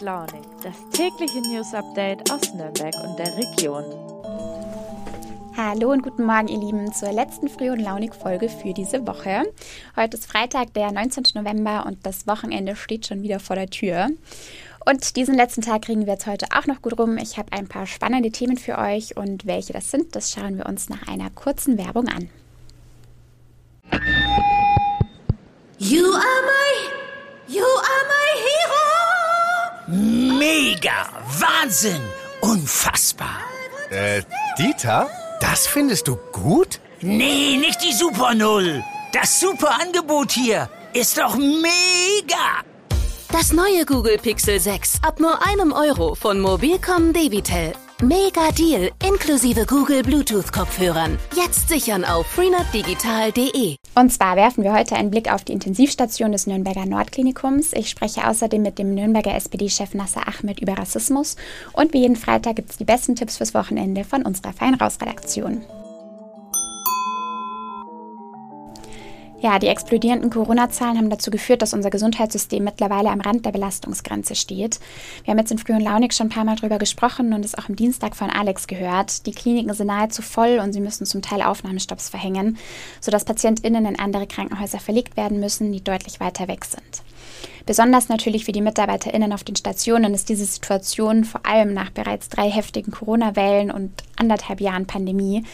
Launig, das tägliche News Update aus Nürnberg und der Region. Hallo und guten Morgen, ihr Lieben, zur letzten Früh- und Launig-Folge für diese Woche. Heute ist Freitag, der 19. November und das Wochenende steht schon wieder vor der Tür. Und diesen letzten Tag kriegen wir jetzt heute auch noch gut rum. Ich habe ein paar spannende Themen für euch und welche das sind, das schauen wir uns nach einer kurzen Werbung an. Wahnsinn, unfassbar. Äh, Dieter? Das findest du gut? Nee, nicht die Super Null. Das super Angebot hier ist doch mega. Das neue Google Pixel 6 ab nur einem Euro von Mobilcom Debitel. Mega Deal inklusive Google Bluetooth Kopfhörern. Jetzt sichern auf freenetdigital.de. Und zwar werfen wir heute einen Blick auf die Intensivstation des Nürnberger Nordklinikums. Ich spreche außerdem mit dem Nürnberger SPD-Chef Nasser Ahmed über Rassismus. Und wie jeden Freitag gibt es die besten Tipps fürs Wochenende von unserer Feinraus-Redaktion. Ja, die explodierenden Corona-Zahlen haben dazu geführt, dass unser Gesundheitssystem mittlerweile am Rand der Belastungsgrenze steht. Wir haben jetzt in Früh und Launig schon ein paar Mal drüber gesprochen und es auch am Dienstag von Alex gehört. Die Kliniken sind nahezu voll und sie müssen zum Teil Aufnahmestopps verhängen, sodass PatientInnen in andere Krankenhäuser verlegt werden müssen, die deutlich weiter weg sind. Besonders natürlich für die MitarbeiterInnen auf den Stationen ist diese Situation vor allem nach bereits drei heftigen Corona-Wellen und anderthalb Jahren Pandemie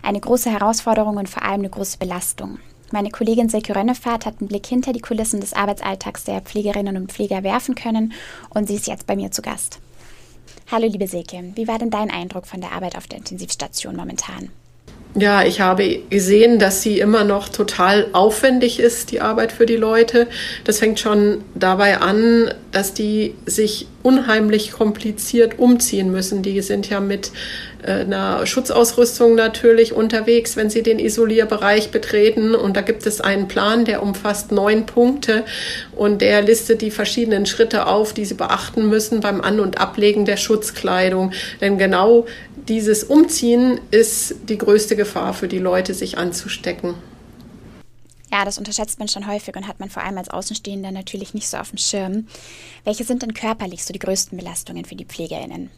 eine große Herausforderung und vor allem eine große Belastung. Meine Kollegin Silke Rönnefahrt hat einen Blick hinter die Kulissen des Arbeitsalltags der Pflegerinnen und Pfleger werfen können und sie ist jetzt bei mir zu Gast. Hallo liebe Silke, wie war denn dein Eindruck von der Arbeit auf der Intensivstation momentan? Ja, ich habe gesehen, dass sie immer noch total aufwendig ist, die Arbeit für die Leute. Das fängt schon dabei an, dass die sich unheimlich kompliziert umziehen müssen. Die sind ja mit einer Schutzausrüstung natürlich unterwegs, wenn sie den Isolierbereich betreten. Und da gibt es einen Plan, der umfasst neun Punkte und der listet die verschiedenen Schritte auf, die sie beachten müssen beim An- und Ablegen der Schutzkleidung. Denn genau dieses Umziehen ist die größte Gefahr für die Leute, sich anzustecken. Ja, das unterschätzt man schon häufig und hat man vor allem als Außenstehender natürlich nicht so auf dem Schirm. Welche sind denn körperlich so die größten Belastungen für die PflegerInnen?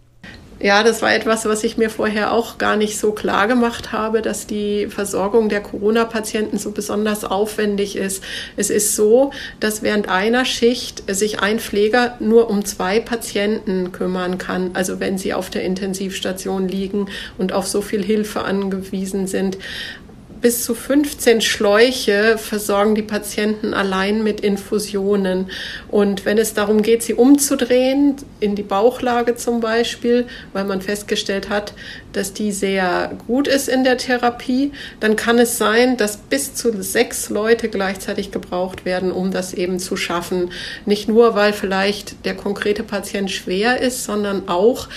Ja, das war etwas, was ich mir vorher auch gar nicht so klar gemacht habe, dass die Versorgung der Corona-Patienten so besonders aufwendig ist. Es ist so, dass während einer Schicht sich ein Pfleger nur um zwei Patienten kümmern kann. Also wenn sie auf der Intensivstation liegen und auf so viel Hilfe angewiesen sind bis zu 15 Schläuche versorgen die Patienten allein mit Infusionen. Und wenn es darum geht, sie umzudrehen, in die Bauchlage zum Beispiel, weil man festgestellt hat, dass die sehr gut ist in der Therapie, dann kann es sein, dass bis zu sechs Leute gleichzeitig gebraucht werden, um das eben zu schaffen. Nicht nur, weil vielleicht der konkrete Patient schwer ist, sondern auch,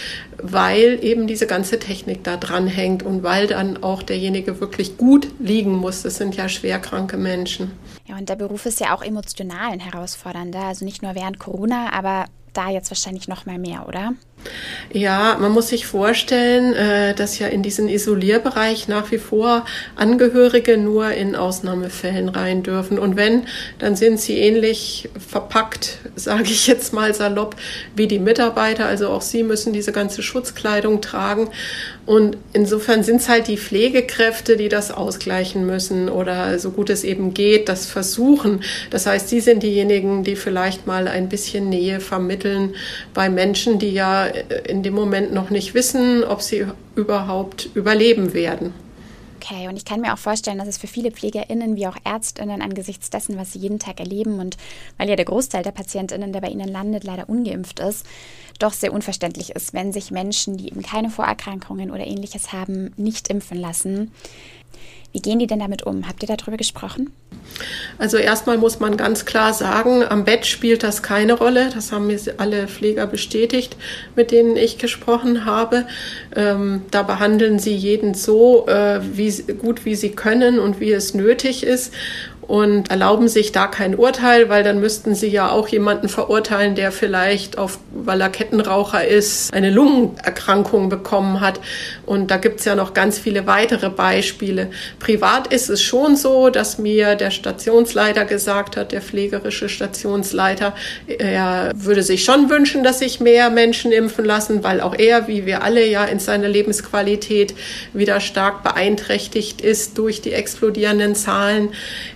weil eben diese ganze Technik da dran hängt und weil dann auch derjenige wirklich gut liegen muss. Das sind ja schwerkranke Menschen. Ja, und der Beruf ist ja auch emotional ein herausfordernder, also nicht nur während Corona, aber da jetzt wahrscheinlich noch mal mehr, oder? Ja, man muss sich vorstellen, äh, dass ja in diesen Isolierbereich nach wie vor Angehörige nur in Ausnahmefällen rein dürfen. Und wenn, dann sind sie ähnlich verpackt, sage ich jetzt mal salopp, wie die Mitarbeiter. Also auch sie müssen diese ganze Schutzkleidung tragen. Und insofern sind es halt die Pflegekräfte, die das ausgleichen müssen oder so gut es eben geht, das versuchen. Das heißt, sie sind diejenigen, die vielleicht mal ein bisschen Nähe vermitteln bei Menschen, die ja in dem Moment noch nicht wissen, ob sie überhaupt überleben werden. Okay, und ich kann mir auch vorstellen, dass es für viele PflegerInnen wie auch ÄrztInnen angesichts dessen, was sie jeden Tag erleben und weil ja der Großteil der PatientInnen, der bei ihnen landet, leider ungeimpft ist, doch sehr unverständlich ist, wenn sich Menschen, die eben keine Vorerkrankungen oder ähnliches haben, nicht impfen lassen. Wie gehen die denn damit um? Habt ihr darüber gesprochen? Also erstmal muss man ganz klar sagen, am Bett spielt das keine Rolle. Das haben mir alle Pfleger bestätigt, mit denen ich gesprochen habe. Ähm, da behandeln sie jeden so äh, wie, gut, wie sie können und wie es nötig ist. Und erlauben sich da kein Urteil, weil dann müssten sie ja auch jemanden verurteilen, der vielleicht auf, weil er Kettenraucher ist, eine Lungenerkrankung bekommen hat. Und da gibt's ja noch ganz viele weitere Beispiele. Privat ist es schon so, dass mir der Stationsleiter gesagt hat, der pflegerische Stationsleiter, er würde sich schon wünschen, dass sich mehr Menschen impfen lassen, weil auch er, wie wir alle ja in seiner Lebensqualität wieder stark beeinträchtigt ist durch die explodierenden Zahlen.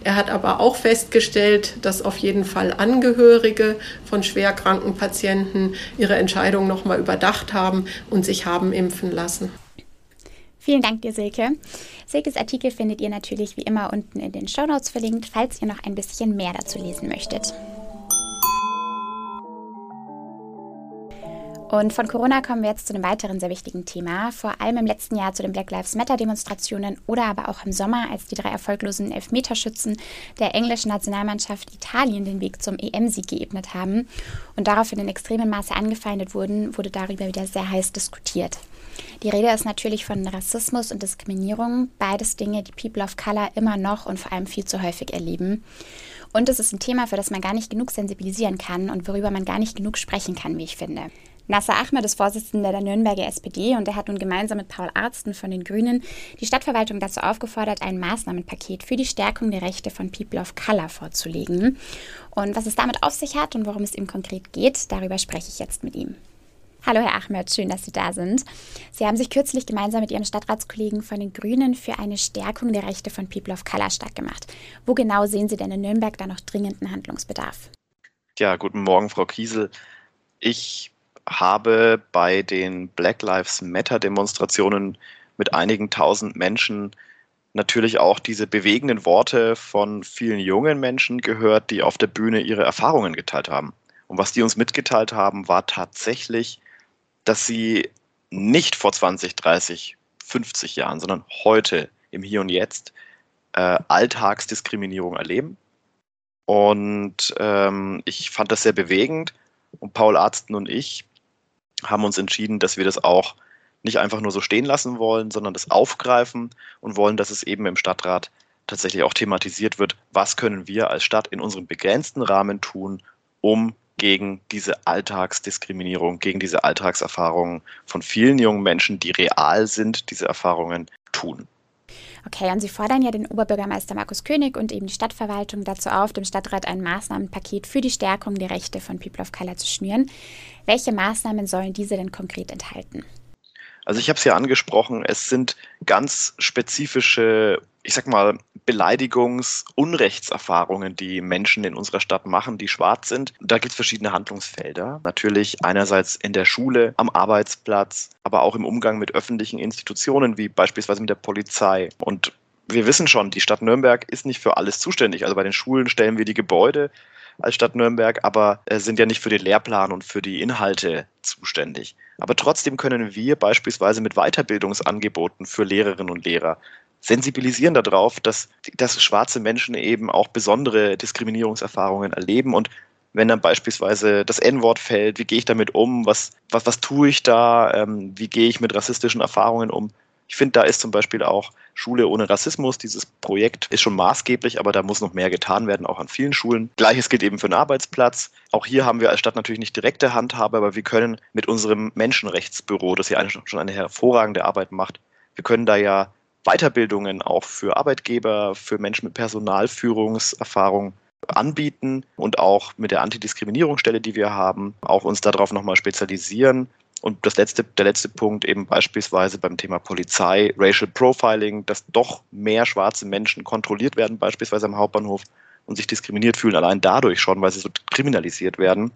Er hat aber auch festgestellt, dass auf jeden Fall Angehörige von schwerkranken Patienten ihre Entscheidung nochmal überdacht haben und sich haben impfen lassen. Vielen Dank dir, Silke. Silkes Artikel findet ihr natürlich wie immer unten in den Show Notes verlinkt, falls ihr noch ein bisschen mehr dazu lesen möchtet. Und von Corona kommen wir jetzt zu einem weiteren sehr wichtigen Thema, vor allem im letzten Jahr zu den Black Lives Matter Demonstrationen oder aber auch im Sommer, als die drei erfolglosen Elfmeterschützen der englischen Nationalmannschaft Italien den Weg zum EM-Sieg geebnet haben und daraufhin in extremem Maße angefeindet wurden, wurde darüber wieder sehr heiß diskutiert. Die Rede ist natürlich von Rassismus und Diskriminierung, beides Dinge, die People of Color immer noch und vor allem viel zu häufig erleben. Und es ist ein Thema, für das man gar nicht genug sensibilisieren kann und worüber man gar nicht genug sprechen kann, wie ich finde. Nasser Ahmed ist Vorsitzender der Nürnberger SPD und er hat nun gemeinsam mit Paul Arzten von den Grünen die Stadtverwaltung dazu aufgefordert, ein Maßnahmenpaket für die Stärkung der Rechte von People of Color vorzulegen. Und was es damit auf sich hat und worum es ihm konkret geht, darüber spreche ich jetzt mit ihm. Hallo Herr Ahmed, schön, dass Sie da sind. Sie haben sich kürzlich gemeinsam mit Ihren Stadtratskollegen von den Grünen für eine Stärkung der Rechte von People of Color startgemacht. Wo genau sehen Sie denn in Nürnberg da noch dringenden Handlungsbedarf? Ja, guten Morgen, Frau Kiesel. Ich habe bei den Black Lives Matter Demonstrationen mit einigen tausend Menschen natürlich auch diese bewegenden Worte von vielen jungen Menschen gehört, die auf der Bühne ihre Erfahrungen geteilt haben. Und was die uns mitgeteilt haben, war tatsächlich, dass sie nicht vor 20, 30, 50 Jahren, sondern heute im Hier und Jetzt äh, Alltagsdiskriminierung erleben. Und ähm, ich fand das sehr bewegend. Und Paul Arzten und ich haben uns entschieden, dass wir das auch nicht einfach nur so stehen lassen wollen, sondern das aufgreifen und wollen, dass es eben im Stadtrat tatsächlich auch thematisiert wird, was können wir als Stadt in unserem begrenzten Rahmen tun, um gegen diese Alltagsdiskriminierung, gegen diese Alltagserfahrungen von vielen jungen Menschen, die real sind, diese Erfahrungen tun. Okay, und Sie fordern ja den Oberbürgermeister Markus König und eben die Stadtverwaltung dazu auf, dem Stadtrat ein Maßnahmenpaket für die Stärkung der Rechte von People of Color zu schnüren. Welche Maßnahmen sollen diese denn konkret enthalten? Also ich habe es ja angesprochen, es sind ganz spezifische, ich sag mal, Beleidigungs-, Unrechtserfahrungen, die Menschen in unserer Stadt machen, die schwarz sind. Da gibt es verschiedene Handlungsfelder. Natürlich einerseits in der Schule, am Arbeitsplatz, aber auch im Umgang mit öffentlichen Institutionen, wie beispielsweise mit der Polizei. Und wir wissen schon, die Stadt Nürnberg ist nicht für alles zuständig. Also bei den Schulen stellen wir die Gebäude als Stadt Nürnberg, aber äh, sind ja nicht für den Lehrplan und für die Inhalte zuständig. Aber trotzdem können wir beispielsweise mit Weiterbildungsangeboten für Lehrerinnen und Lehrer sensibilisieren darauf, dass, dass schwarze Menschen eben auch besondere Diskriminierungserfahrungen erleben und wenn dann beispielsweise das N-Wort fällt, wie gehe ich damit um, was, was, was tue ich da, ähm, wie gehe ich mit rassistischen Erfahrungen um, ich finde, da ist zum Beispiel auch Schule ohne Rassismus. Dieses Projekt ist schon maßgeblich, aber da muss noch mehr getan werden, auch an vielen Schulen. Gleiches gilt eben für den Arbeitsplatz. Auch hier haben wir als Stadt natürlich nicht direkte Handhabe, aber wir können mit unserem Menschenrechtsbüro, das ja schon eine hervorragende Arbeit macht, wir können da ja Weiterbildungen auch für Arbeitgeber, für Menschen mit Personalführungserfahrung anbieten und auch mit der Antidiskriminierungsstelle, die wir haben, auch uns darauf nochmal spezialisieren und das letzte, der letzte Punkt eben beispielsweise beim Thema Polizei, Racial Profiling, dass doch mehr schwarze Menschen kontrolliert werden, beispielsweise am Hauptbahnhof und sich diskriminiert fühlen, allein dadurch schon, weil sie so kriminalisiert werden.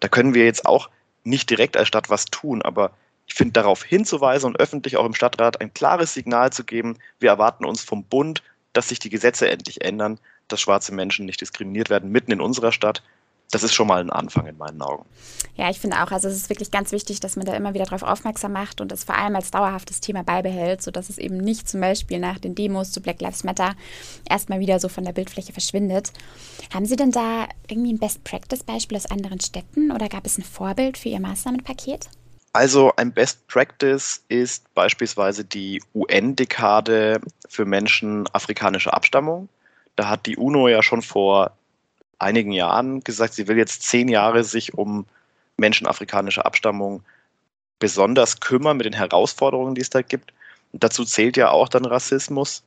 Da können wir jetzt auch nicht direkt als Stadt was tun, aber ich finde, darauf hinzuweisen und öffentlich auch im Stadtrat ein klares Signal zu geben, wir erwarten uns vom Bund, dass sich die Gesetze endlich ändern, dass schwarze Menschen nicht diskriminiert werden, mitten in unserer Stadt das ist schon mal ein Anfang in meinen Augen. Ja, ich finde auch, also es ist wirklich ganz wichtig, dass man da immer wieder darauf aufmerksam macht und es vor allem als dauerhaftes Thema beibehält, sodass es eben nicht zum Beispiel nach den Demos zu Black Lives Matter erstmal wieder so von der Bildfläche verschwindet. Haben Sie denn da irgendwie ein Best-Practice-Beispiel aus anderen Städten oder gab es ein Vorbild für Ihr Maßnahmenpaket? Also ein Best Practice ist beispielsweise die UN-Dekade für Menschen afrikanischer Abstammung. Da hat die UNO ja schon vor einigen Jahren gesagt, sie will jetzt zehn Jahre sich um Menschen afrikanischer Abstammung besonders kümmern mit den Herausforderungen, die es da gibt. Und dazu zählt ja auch dann Rassismus.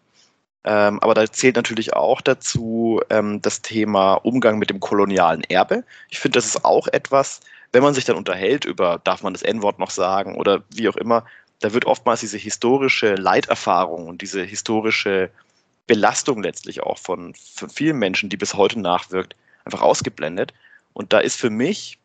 Ähm, aber da zählt natürlich auch dazu ähm, das Thema Umgang mit dem kolonialen Erbe. Ich finde, das ist auch etwas, wenn man sich dann unterhält über, darf man das N-Wort noch sagen oder wie auch immer, da wird oftmals diese historische Leiterfahrung und diese historische Belastung letztlich auch von, von vielen Menschen, die bis heute nachwirkt, einfach ausgeblendet. Und da ist für mich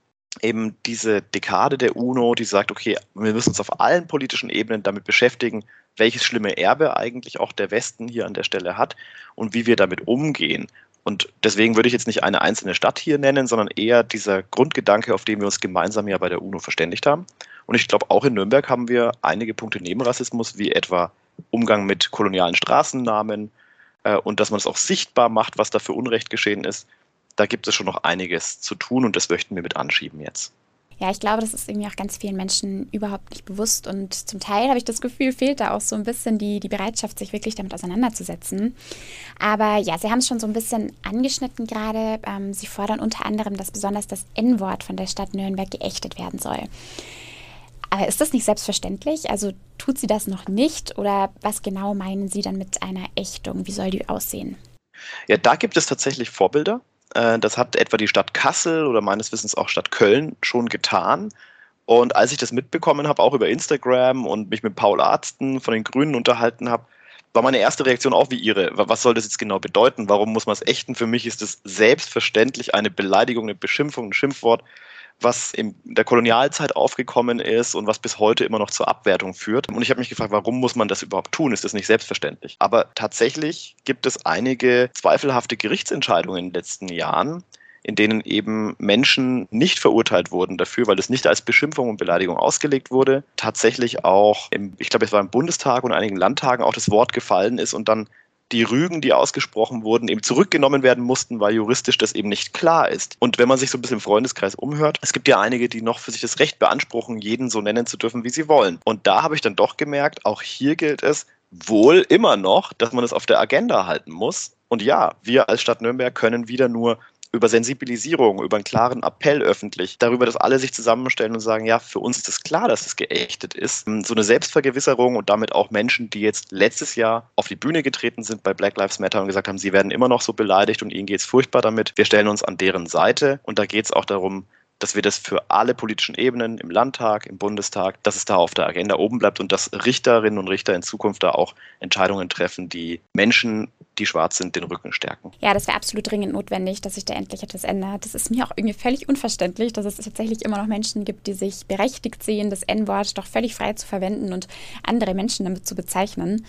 eben diese Dekade der UNO, die sagt, okay, wir müssen uns auf allen politischen Ebenen damit beschäftigen, welches schlimme Erbe eigentlich auch der Westen hier an der Stelle hat und wie wir damit umgehen. Und deswegen würde ich jetzt nicht eine einzelne Stadt hier nennen, sondern eher dieser Grundgedanke, auf den wir uns gemeinsam ja bei der UNO verständigt haben. Und ich glaube, auch in Nürnberg haben wir einige Punkte neben Rassismus, wie etwa Umgang mit kolonialen Straßennamen äh, und dass man es auch sichtbar macht, was da für Unrecht geschehen ist. Da gibt es schon noch einiges zu tun und das möchten wir mit anschieben jetzt. Ja, ich glaube, das ist irgendwie auch ganz vielen Menschen überhaupt nicht bewusst und zum Teil habe ich das Gefühl, fehlt da auch so ein bisschen die, die Bereitschaft, sich wirklich damit auseinanderzusetzen. Aber ja, Sie haben es schon so ein bisschen angeschnitten gerade. Ähm, Sie fordern unter anderem, dass besonders das N-Wort von der Stadt Nürnberg geächtet werden soll. Aber ist das nicht selbstverständlich? Also tut sie das noch nicht oder was genau meinen Sie dann mit einer Ächtung? Wie soll die aussehen? Ja, da gibt es tatsächlich Vorbilder. Äh, das hat etwa die Stadt Kassel oder meines Wissens auch Stadt Köln schon getan. Und als ich das mitbekommen habe, auch über Instagram und mich mit Paul Arzten von den Grünen unterhalten habe, war meine erste Reaktion auch wie Ihre. Was soll das jetzt genau bedeuten? Warum muss man es ächten? Für mich ist es selbstverständlich eine Beleidigung, eine Beschimpfung, ein Schimpfwort was in der Kolonialzeit aufgekommen ist und was bis heute immer noch zur Abwertung führt. Und ich habe mich gefragt, warum muss man das überhaupt tun? Ist das nicht selbstverständlich? Aber tatsächlich gibt es einige zweifelhafte Gerichtsentscheidungen in den letzten Jahren, in denen eben Menschen nicht verurteilt wurden dafür, weil es nicht als Beschimpfung und Beleidigung ausgelegt wurde. Tatsächlich auch, im, ich glaube, es war im Bundestag und einigen Landtagen auch das Wort gefallen ist und dann die Rügen, die ausgesprochen wurden, eben zurückgenommen werden mussten, weil juristisch das eben nicht klar ist. Und wenn man sich so ein bisschen im Freundeskreis umhört, es gibt ja einige, die noch für sich das Recht beanspruchen, jeden so nennen zu dürfen, wie sie wollen. Und da habe ich dann doch gemerkt, auch hier gilt es wohl immer noch, dass man es auf der Agenda halten muss. Und ja, wir als Stadt Nürnberg können wieder nur über Sensibilisierung, über einen klaren Appell öffentlich, darüber, dass alle sich zusammenstellen und sagen, ja, für uns ist es klar, dass es geächtet ist. So eine Selbstvergewisserung und damit auch Menschen, die jetzt letztes Jahr auf die Bühne getreten sind bei Black Lives Matter und gesagt haben, sie werden immer noch so beleidigt und ihnen geht es furchtbar damit. Wir stellen uns an deren Seite und da geht es auch darum, dass wir das für alle politischen Ebenen im Landtag, im Bundestag, dass es da auf der Agenda oben bleibt und dass Richterinnen und Richter in Zukunft da auch Entscheidungen treffen, die Menschen, die schwarz sind, den Rücken stärken. Ja, das wäre absolut dringend notwendig, dass sich da endlich etwas ändert. Das ist mir auch irgendwie völlig unverständlich, dass es tatsächlich immer noch Menschen gibt, die sich berechtigt sehen, das N-Wort doch völlig frei zu verwenden und andere Menschen damit zu bezeichnen.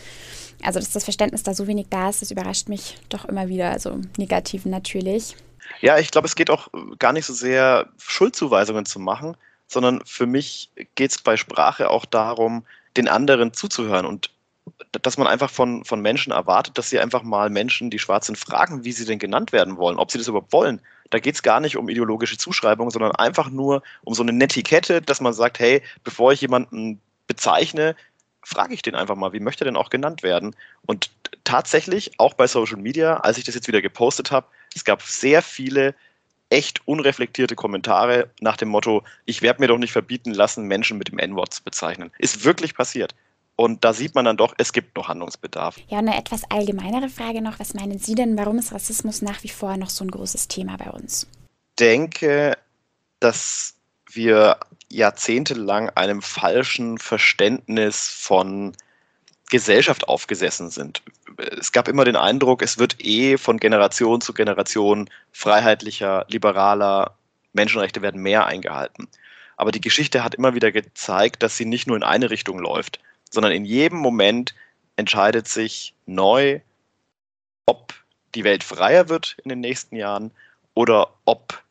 Also, dass das Verständnis da so wenig da ist, das überrascht mich doch immer wieder, also negativ natürlich. Ja, ich glaube, es geht auch gar nicht so sehr, Schuldzuweisungen zu machen, sondern für mich geht es bei Sprache auch darum, den anderen zuzuhören und dass man einfach von, von Menschen erwartet, dass sie einfach mal Menschen, die schwarz sind, fragen, wie sie denn genannt werden wollen, ob sie das überhaupt wollen. Da geht es gar nicht um ideologische Zuschreibung, sondern einfach nur um so eine Netiquette, dass man sagt, hey, bevor ich jemanden bezeichne, frage ich den einfach mal, wie möchte er denn auch genannt werden? Und tatsächlich, auch bei Social Media, als ich das jetzt wieder gepostet habe, es gab sehr viele echt unreflektierte Kommentare nach dem Motto, ich werde mir doch nicht verbieten lassen, Menschen mit dem N-Wort zu bezeichnen. Ist wirklich passiert. Und da sieht man dann doch, es gibt noch Handlungsbedarf. Ja, eine etwas allgemeinere Frage noch. Was meinen Sie denn, warum ist Rassismus nach wie vor noch so ein großes Thema bei uns? Ich denke, dass wir jahrzehntelang einem falschen Verständnis von Gesellschaft aufgesessen sind. Es gab immer den Eindruck, es wird eh von Generation zu Generation freiheitlicher, liberaler, Menschenrechte werden mehr eingehalten. Aber die Geschichte hat immer wieder gezeigt, dass sie nicht nur in eine Richtung läuft, sondern in jedem Moment entscheidet sich neu, ob die Welt freier wird in den nächsten Jahren oder ob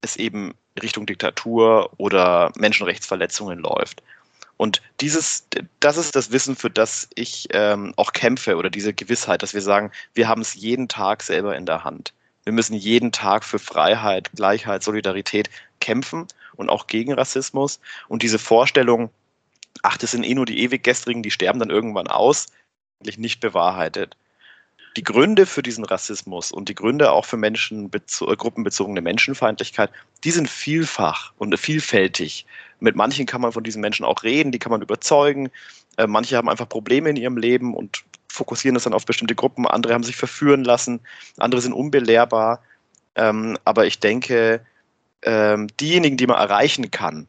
es eben Richtung Diktatur oder Menschenrechtsverletzungen läuft. Und dieses, das ist das Wissen, für das ich ähm, auch kämpfe oder diese Gewissheit, dass wir sagen, wir haben es jeden Tag selber in der Hand. Wir müssen jeden Tag für Freiheit, Gleichheit, Solidarität kämpfen und auch gegen Rassismus. Und diese Vorstellung, ach, das sind eh nur die ewig Gestrigen, die sterben dann irgendwann aus, eigentlich nicht bewahrheitet. die Gründe für diesen Rassismus und die Gründe auch für äh, gruppenbezogene Menschenfeindlichkeit, die sind vielfach und vielfältig. Mit manchen kann man von diesen Menschen auch reden, die kann man überzeugen. Äh, manche haben einfach Probleme in ihrem Leben und fokussieren das dann auf bestimmte Gruppen. Andere haben sich verführen lassen, andere sind unbelehrbar. Ähm, aber ich denke, ähm, diejenigen, die man erreichen kann,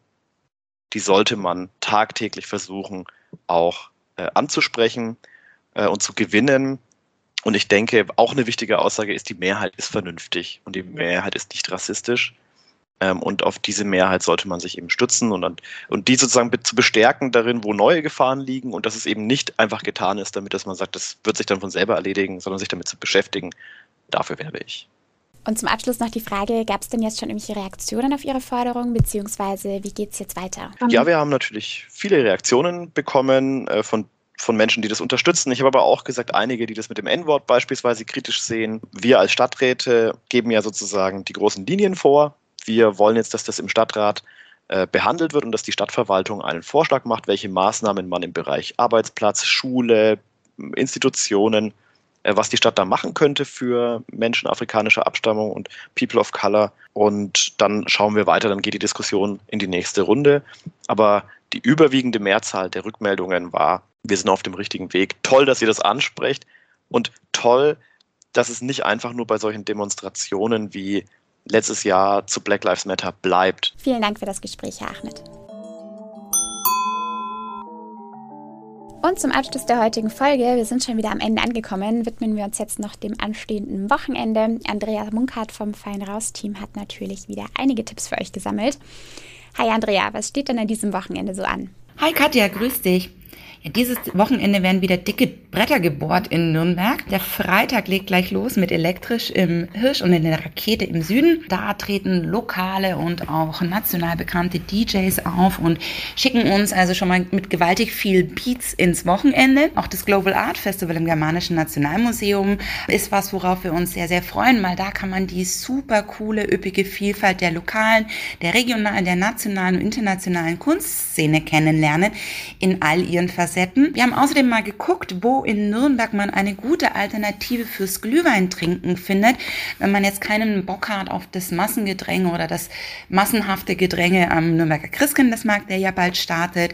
die sollte man tagtäglich versuchen auch äh, anzusprechen äh, und zu gewinnen. Und ich denke, auch eine wichtige Aussage ist, die Mehrheit ist vernünftig und die Mehrheit ist nicht rassistisch. Ähm, und auf diese Mehrheit sollte man sich eben stützen und, und die sozusagen zu bestärken darin, wo neue Gefahren liegen und dass es eben nicht einfach getan ist, damit dass man sagt, das wird sich dann von selber erledigen, sondern sich damit zu beschäftigen. Dafür werbe ich. Und zum Abschluss noch die Frage, gab es denn jetzt schon irgendwelche Reaktionen auf Ihre Forderung, beziehungsweise wie geht es jetzt weiter? Ja, wir haben natürlich viele Reaktionen bekommen äh, von von Menschen, die das unterstützen. Ich habe aber auch gesagt, einige, die das mit dem N-Wort beispielsweise kritisch sehen. Wir als Stadträte geben ja sozusagen die großen Linien vor. Wir wollen jetzt, dass das im Stadtrat äh, behandelt wird und dass die Stadtverwaltung einen Vorschlag macht, welche Maßnahmen man im Bereich Arbeitsplatz, Schule, Institutionen äh, was die Stadt da machen könnte für Menschen afrikanischer Abstammung und People of Color. Und dann schauen wir weiter, dann geht die Diskussion in die nächste Runde. Aber die überwiegende Mehrzahl der Rückmeldungen war, wir sind auf dem richtigen Weg. Toll, dass ihr das ansprecht und toll, dass es nicht einfach nur bei solchen Demonstrationen wie letztes Jahr zu Black Lives Matter bleibt. Vielen Dank für das Gespräch, Herr Ahmed. Und zum Abschluss der heutigen Folge, wir sind schon wieder am Ende angekommen, widmen wir uns jetzt noch dem anstehenden Wochenende. Andrea Munkart vom Fein Raus Team hat natürlich wieder einige Tipps für euch gesammelt. Hi Andrea, was steht denn an diesem Wochenende so an? Hi Katja, grüß dich. Dieses Wochenende werden wieder dicke Bretter gebohrt in Nürnberg. Der Freitag legt gleich los mit elektrisch im Hirsch und in der Rakete im Süden. Da treten lokale und auch national bekannte DJs auf und schicken uns also schon mal mit gewaltig viel Beats ins Wochenende. Auch das Global Art Festival im Germanischen Nationalmuseum ist was, worauf wir uns sehr, sehr freuen, weil da kann man die super coole, üppige Vielfalt der lokalen, der regionalen, der nationalen und internationalen Kunstszene kennenlernen in all ihren Facetten Facetten. Wir haben außerdem mal geguckt, wo in Nürnberg man eine gute Alternative fürs Glühweintrinken findet, wenn man jetzt keinen Bock hat auf das Massengedränge oder das massenhafte Gedränge am Nürnberger Christkindlesmarkt, der ja bald startet.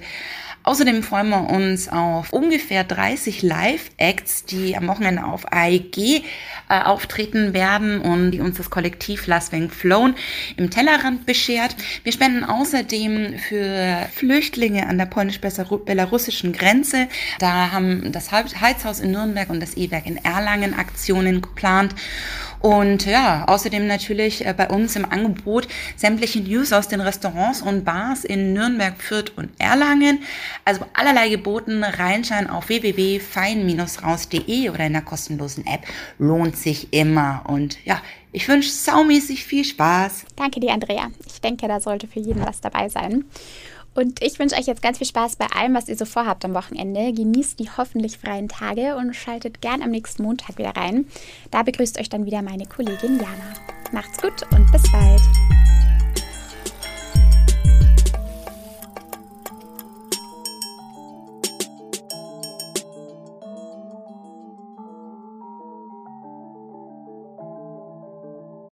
Außerdem freuen wir uns auf ungefähr 30 Live-Acts, die am Wochenende auf AEG äh, auftreten werden und die uns das Kollektiv Las Weng Flown im Tellerrand beschert. Wir spenden außerdem für Flüchtlinge an der polnisch-belarussischen Grenze. Da haben das Heizhaus in Nürnberg und das E-Werk in Erlangen Aktionen geplant. Und ja, außerdem natürlich äh, bei uns im Angebot sämtliche News aus den Restaurants und Bars in Nürnberg, Fürth und Erlangen. Also allerlei geboten, reinschauen auf www.fein-raus.de oder in der kostenlosen App. Lohnt sich immer. Und ja, ich wünsche saumäßig viel Spaß. Danke dir, Andrea. Ich denke, da sollte für jeden was dabei sein. Und ich wünsche euch jetzt ganz viel Spaß bei allem, was ihr so vorhabt am Wochenende. Genießt die hoffentlich freien Tage und schaltet gern am nächsten Montag wieder rein. Da begrüßt euch dann wieder meine Kollegin Jana. Macht's gut und bis bald.